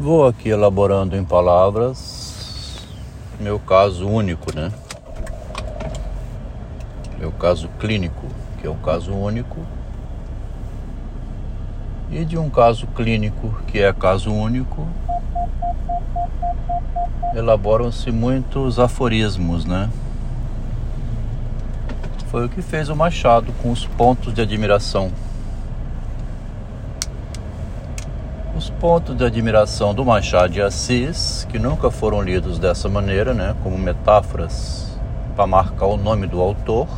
Vou aqui elaborando em palavras meu caso único, né? Meu caso clínico, que é um caso único, e de um caso clínico, que é caso único, elaboram-se muitos aforismos, né? Foi o que fez o Machado com os pontos de admiração. Os pontos de admiração do Machado de Assis, que nunca foram lidos dessa maneira, né, como metáforas para marcar o nome do autor,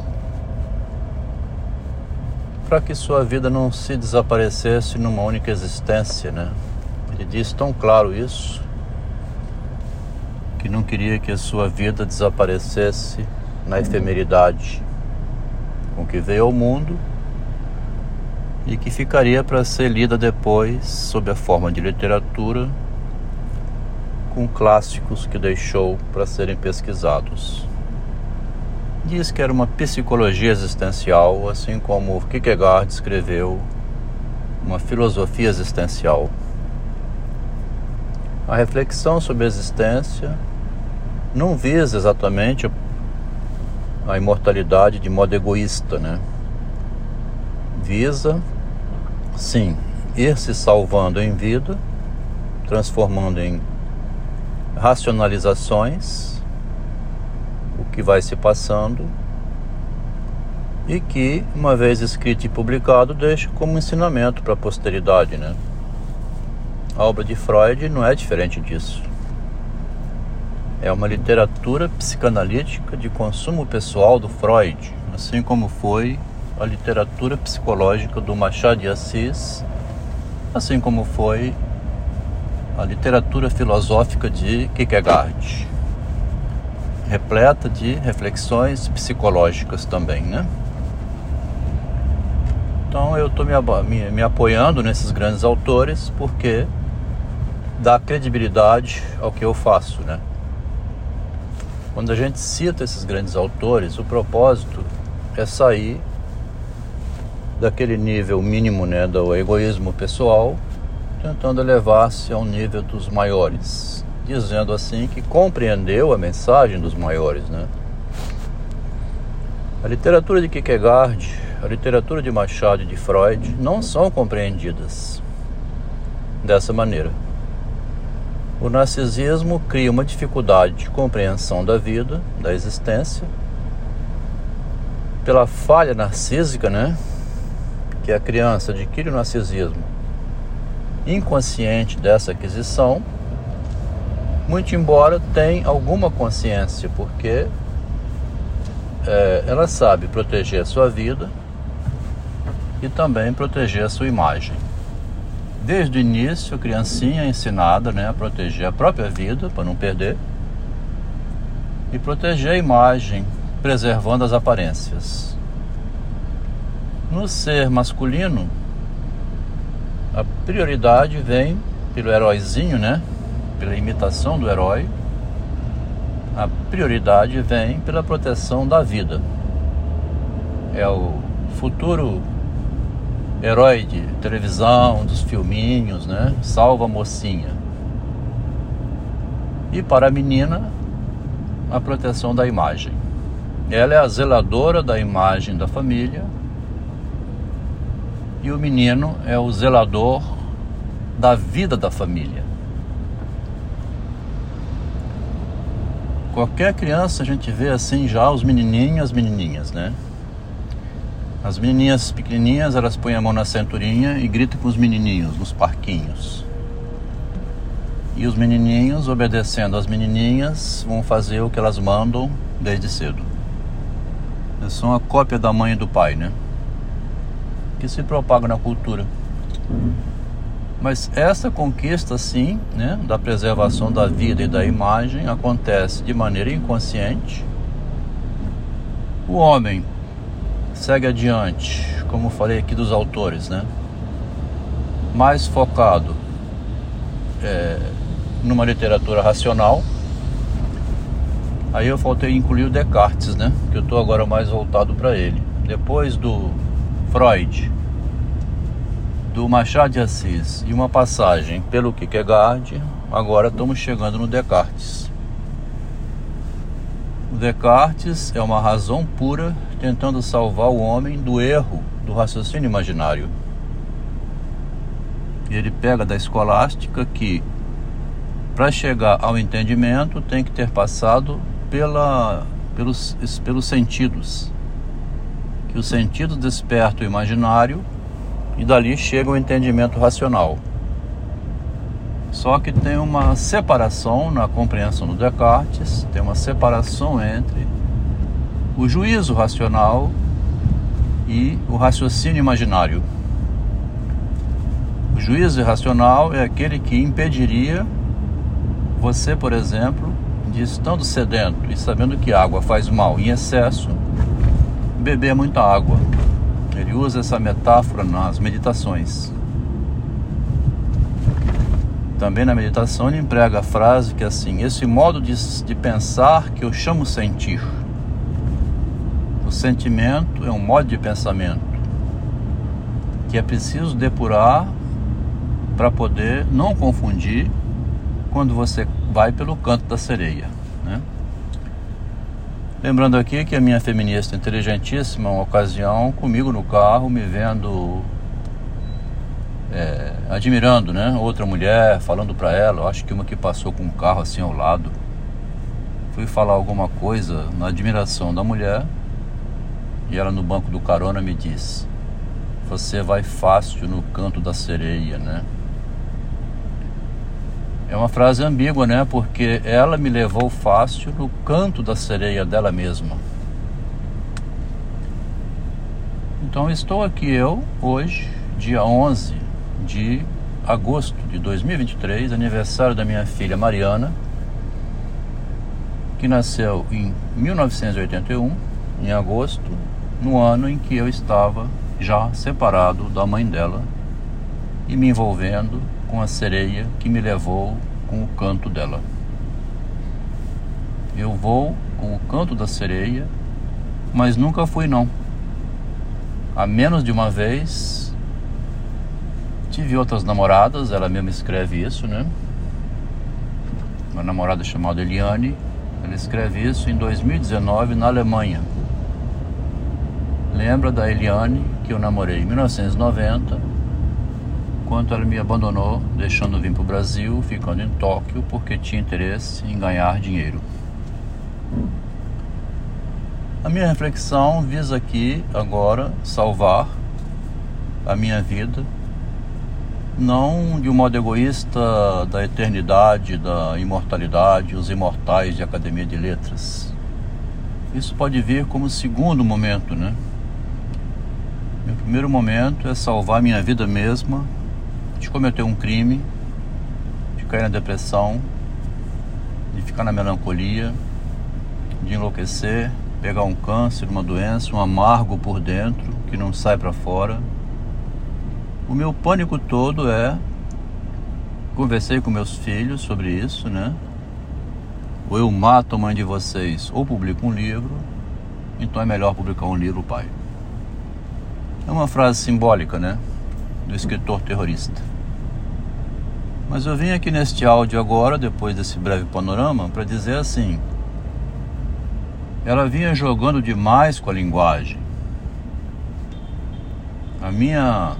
para que sua vida não se desaparecesse numa única existência, né? Ele disse tão claro isso que não queria que a sua vida desaparecesse na efemeridade com que veio ao mundo e que ficaria para ser lida depois sob a forma de literatura com clássicos que deixou para serem pesquisados. Diz que era uma psicologia existencial, assim como Kierkegaard escreveu uma filosofia existencial. A reflexão sobre a existência não visa exatamente a imortalidade de modo egoísta, né? Visa, sim, ir se salvando em vida, transformando em racionalizações o que vai se passando e que, uma vez escrito e publicado, deixa como ensinamento para a posteridade, né? A obra de Freud não é diferente disso. É uma literatura psicanalítica de consumo pessoal do Freud, assim como foi a literatura psicológica do Machado de Assis, assim como foi a literatura filosófica de Kierkegaard, repleta de reflexões psicológicas também, né? Então eu estou me, me, me apoiando nesses grandes autores porque dá credibilidade ao que eu faço, né? Quando a gente cita esses grandes autores, o propósito é sair daquele nível mínimo né, do egoísmo pessoal, tentando elevar-se ao nível dos maiores, dizendo assim que compreendeu a mensagem dos maiores. Né? A literatura de Kierkegaard, a literatura de Machado e de Freud não são compreendidas dessa maneira. O narcisismo cria uma dificuldade de compreensão da vida, da existência, pela falha narcísica, né? Que a criança adquire o narcisismo inconsciente dessa aquisição, muito embora tenha alguma consciência, porque é, ela sabe proteger a sua vida e também proteger a sua imagem. Desde o início, a criancinha é ensinada né, a proteger a própria vida, para não perder, e proteger a imagem, preservando as aparências. No ser masculino, a prioridade vem pelo heróizinho, né? Pela imitação do herói. A prioridade vem pela proteção da vida. É o futuro herói de televisão, dos filminhos, né? Salva a mocinha. E para a menina, a proteção da imagem. Ela é a zeladora da imagem da família e o menino é o zelador da vida da família. Qualquer criança a gente vê assim já os menininhos as menininhas, né? As menininhas pequenininhas, elas põem a mão na cinturinha e gritam com os menininhos nos parquinhos. E os menininhos, obedecendo às menininhas, vão fazer o que elas mandam desde cedo. Eles são a cópia da mãe e do pai, né? Que se propaga na cultura. Mas essa conquista, sim, né, da preservação da vida e da imagem acontece de maneira inconsciente. O homem segue adiante, como falei aqui dos autores, né? Mais focado é, numa literatura racional. Aí eu faltei incluir o Descartes, né? Que eu estou agora mais voltado para ele. Depois do Freud do Machado de Assis e uma passagem pelo Kierkegaard, agora estamos chegando no Descartes. O Descartes é uma razão pura tentando salvar o homem do erro do raciocínio imaginário. Ele pega da escolástica que para chegar ao entendimento tem que ter passado pela, pelos, pelos sentidos. Que os sentidos despertam o imaginário e dali chega o entendimento racional. Só que tem uma separação na compreensão do Descartes, tem uma separação entre o juízo racional e o raciocínio imaginário. O juízo racional é aquele que impediria você, por exemplo, de estando sedento e sabendo que água faz mal em excesso, beber muita água. Ele usa essa metáfora nas meditações. Também na meditação ele emprega a frase que é assim: esse modo de, de pensar que eu chamo sentir. O sentimento é um modo de pensamento que é preciso depurar para poder não confundir quando você vai pelo canto da sereia. Né? Lembrando aqui que a minha feminista inteligentíssima, uma ocasião, comigo no carro, me vendo, é, admirando, né? Outra mulher, falando para ela, acho que uma que passou com um carro assim ao lado. Fui falar alguma coisa na admiração da mulher e ela no banco do carona me disse: Você vai fácil no canto da sereia, né? É uma frase ambígua, né? Porque ela me levou fácil no canto da sereia dela mesma. Então estou aqui eu hoje, dia 11 de agosto de 2023, aniversário da minha filha Mariana, que nasceu em 1981, em agosto, no ano em que eu estava já separado da mãe dela e me envolvendo com a sereia que me levou com o canto dela. Eu vou com o canto da sereia, mas nunca fui não. A menos de uma vez tive outras namoradas, ela mesma escreve isso, né? Uma namorada chamada Eliane, ela escreve isso em 2019 na Alemanha. Lembra da Eliane que eu namorei em 1990 enquanto ela me abandonou, deixando vir para o Brasil, ficando em Tóquio porque tinha interesse em ganhar dinheiro. A minha reflexão visa aqui agora salvar a minha vida, não de um modo egoísta da eternidade, da imortalidade, os imortais de Academia de Letras. Isso pode vir como segundo momento, né? Meu primeiro momento é salvar minha vida mesma de cometer um crime, de cair na depressão, de ficar na melancolia, de enlouquecer, pegar um câncer, uma doença, um amargo por dentro que não sai para fora. O meu pânico todo é conversei com meus filhos sobre isso, né? Ou eu mato a mãe de vocês ou publico um livro, então é melhor publicar um livro, pai. É uma frase simbólica, né? Do escritor terrorista. Mas eu vim aqui neste áudio agora, depois desse breve panorama, para dizer assim: ela vinha jogando demais com a linguagem. A minha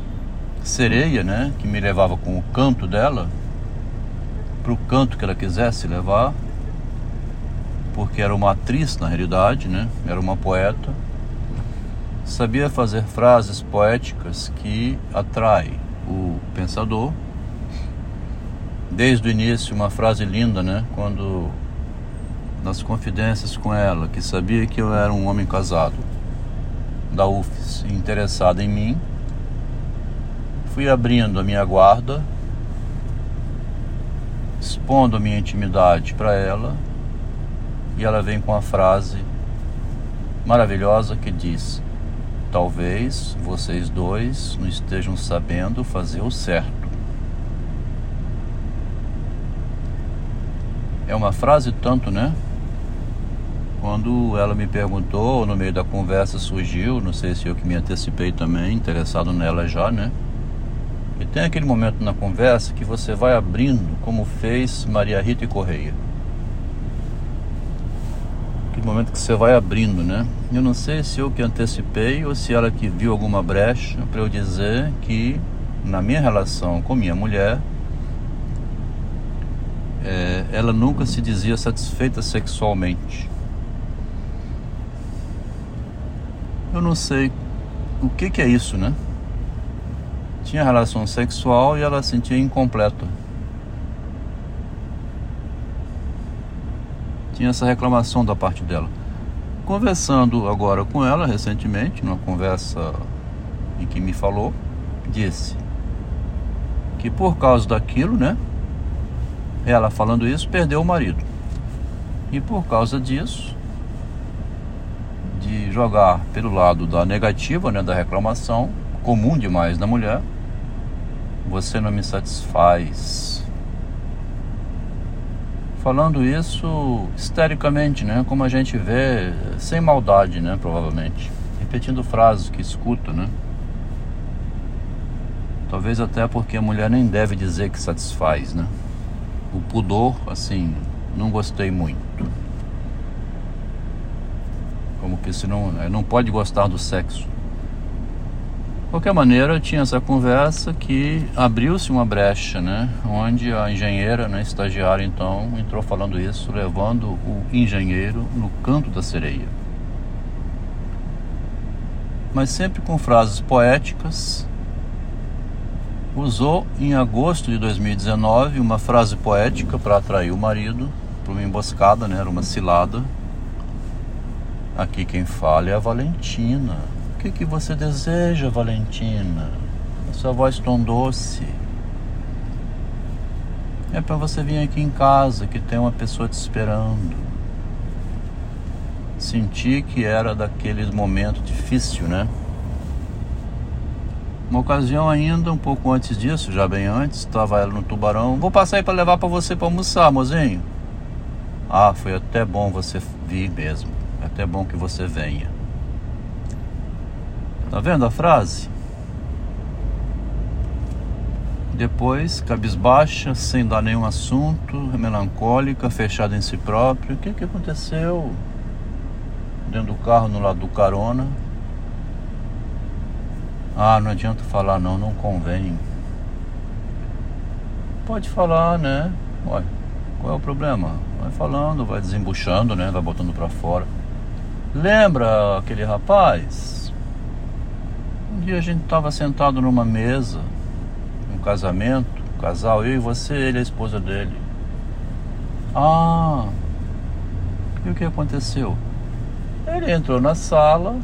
sereia, né, que me levava com o canto dela, para o canto que ela quisesse levar, porque era uma atriz na realidade, né, era uma poeta, sabia fazer frases poéticas que atraem o pensador desde o início uma frase linda, né? Quando nas confidências com ela, que sabia que eu era um homem casado da UFES, interessado em mim, fui abrindo a minha guarda, expondo a minha intimidade para ela, e ela vem com a frase maravilhosa que diz: Talvez vocês dois não estejam sabendo fazer o certo. É uma frase tanto, né? Quando ela me perguntou, no meio da conversa surgiu, não sei se eu que me antecipei também, interessado nela já, né? E tem aquele momento na conversa que você vai abrindo, como fez Maria Rita e Correia. Aquele momento que você vai abrindo, né? Eu não sei se eu que antecipei ou se ela que viu alguma brecha para eu dizer que na minha relação com minha mulher, é, ela nunca se dizia satisfeita sexualmente. Eu não sei o que, que é isso, né? Tinha relação sexual e ela sentia incompleta. Tinha essa reclamação da parte dela. Conversando agora com ela recentemente, numa conversa em que me falou, disse que por causa daquilo, né? Ela falando isso, perdeu o marido. E por causa disso, de jogar pelo lado da negativa, né, da reclamação, comum demais na mulher, você não me satisfaz. Falando isso histericamente, né, como a gente vê, sem maldade, né, provavelmente, repetindo frases que escuta, né? Talvez até porque a mulher nem deve dizer que satisfaz, né? O pudor, assim, não gostei muito. Como que se não, né, não pode gostar do sexo. De qualquer maneira, tinha essa conversa que abriu-se uma brecha, né? Onde a engenheira, né, estagiária, então, entrou falando isso, levando o engenheiro no canto da sereia. Mas sempre com frases poéticas usou em agosto de 2019 uma frase poética para atrair o marido para uma emboscada, né? Era uma cilada. Aqui quem fala é a Valentina. O que, que você deseja, Valentina? A sua voz tão doce. É para você vir aqui em casa, que tem uma pessoa te esperando. Senti que era daqueles momentos difícil, né? Uma ocasião ainda, um pouco antes disso, já bem antes, estava ela no tubarão. Vou passar aí para levar para você para almoçar, mozinho. Ah, foi até bom você vir mesmo. É até bom que você venha. Tá vendo a frase? Depois, cabisbaixa, sem dar nenhum assunto, melancólica, fechada em si própria. O que, que aconteceu? Dentro do carro, no lado do carona, ah, não adianta falar não, não convém. Pode falar, né? Ué, qual é o problema? Vai falando, vai desembuchando, né? Vai botando pra fora. Lembra aquele rapaz? Um dia a gente tava sentado numa mesa, um casamento, um casal, eu e você, ele e a esposa dele. Ah, e o que aconteceu? Ele entrou na sala,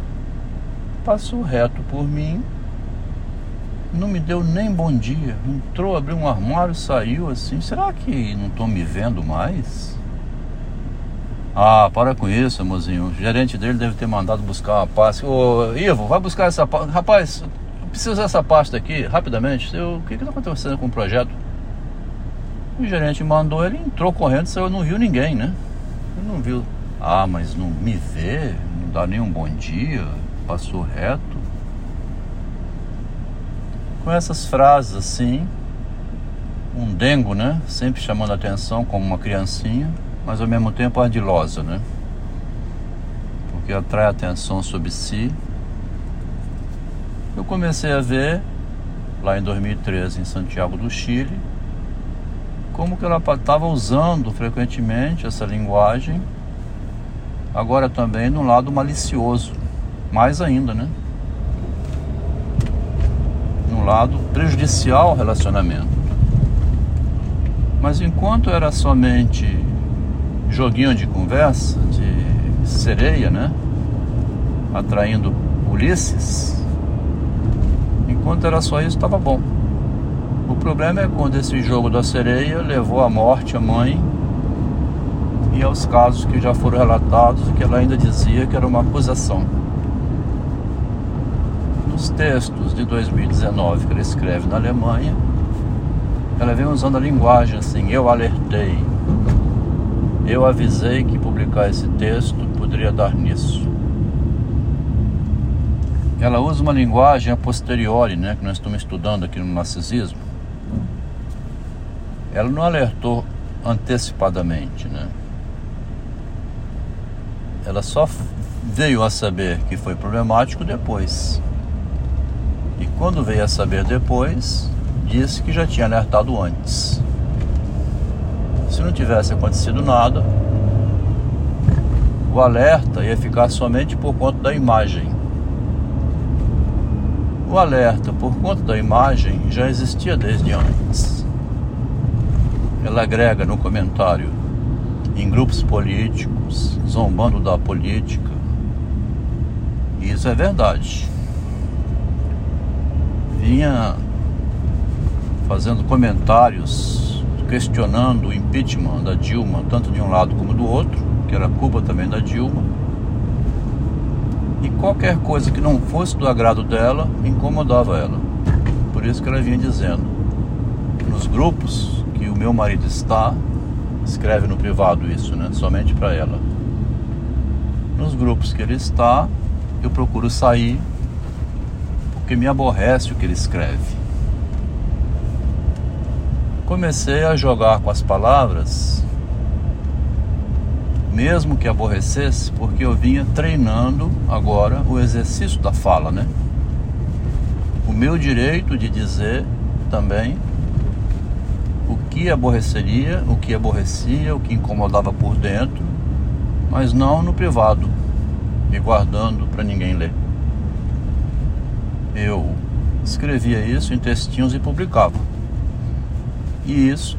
passou reto por mim não me deu nem bom dia. Entrou, abriu um armário, saiu assim. Será que não estão me vendo mais? Ah, para com isso, mozinho. O gerente dele deve ter mandado buscar uma pasta. Ô, Ivo, vai buscar essa pasta. Rapaz, eu preciso dessa pasta aqui, rapidamente. Eu, o que está acontecendo com o projeto? O gerente mandou, ele entrou correndo, saiu, não viu ninguém, né? Ele não viu. Ah, mas não me vê, não dá nem um bom dia, passou reto com essas frases assim, um dengo, né? Sempre chamando a atenção como uma criancinha, mas ao mesmo tempo ardilosa, né? Porque atrai atenção sobre si. Eu comecei a ver lá em 2013 em Santiago do Chile como que ela estava usando frequentemente essa linguagem agora também no lado malicioso, mais ainda, né? Lado prejudicial ao relacionamento. Mas enquanto era somente joguinho de conversa, de sereia, né? Atraindo Ulisses, enquanto era só isso, estava bom. O problema é quando esse jogo da sereia levou à morte a mãe e aos casos que já foram relatados que ela ainda dizia que era uma acusação nos textos de 2019 que ele escreve na Alemanha, ela vem usando a linguagem assim: eu alertei, eu avisei que publicar esse texto poderia dar nisso. ela usa uma linguagem a posteriori, né, que nós estamos estudando aqui no narcisismo. Ela não alertou antecipadamente, né? Ela só veio a saber que foi problemático depois. Quando veio a saber depois, disse que já tinha alertado antes. Se não tivesse acontecido nada, o alerta ia ficar somente por conta da imagem. O alerta por conta da imagem já existia desde antes. Ela agrega no comentário em grupos políticos, zombando da política. Isso é verdade. Vinha fazendo comentários questionando o impeachment da Dilma, tanto de um lado como do outro, que era culpa também da Dilma. E qualquer coisa que não fosse do agrado dela incomodava ela. Por isso que ela vinha dizendo: nos grupos que o meu marido está, escreve no privado isso, né? Somente para ela. Nos grupos que ele está, eu procuro sair porque me aborrece o que ele escreve comecei a jogar com as palavras, mesmo que aborrecesse, porque eu vinha treinando agora o exercício da fala, né? O meu direito de dizer também o que aborreceria, o que aborrecia, o que incomodava por dentro, mas não no privado e guardando para ninguém ler. Eu escrevia isso em textinhos e publicava. E isso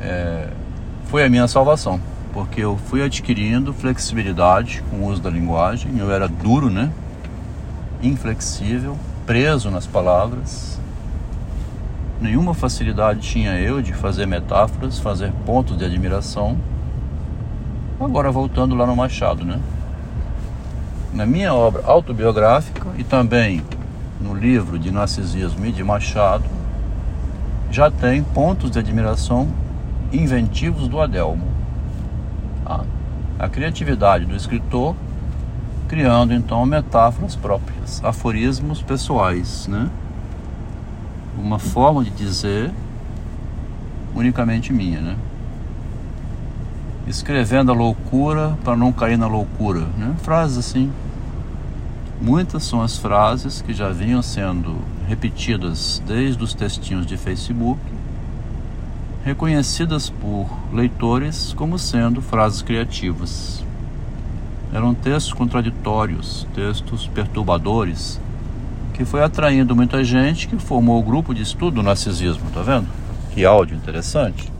é, foi a minha salvação, porque eu fui adquirindo flexibilidade com o uso da linguagem. Eu era duro, né? Inflexível, preso nas palavras. Nenhuma facilidade tinha eu de fazer metáforas, fazer pontos de admiração. Agora voltando lá no Machado, né? Na minha obra autobiográfica e também no livro de narcisismo e de Machado, já tem pontos de admiração inventivos do Adelmo. Tá? A criatividade do escritor criando então metáforas próprias, aforismos pessoais, né? Uma forma de dizer unicamente minha, né? Escrevendo a loucura para não cair na loucura, né? Frases assim. Muitas são as frases que já vinham sendo repetidas desde os textinhos de Facebook, reconhecidas por leitores como sendo frases criativas. Eram textos contraditórios, textos perturbadores, que foi atraindo muita gente que formou o grupo de estudo do narcisismo, tá vendo? Que áudio interessante.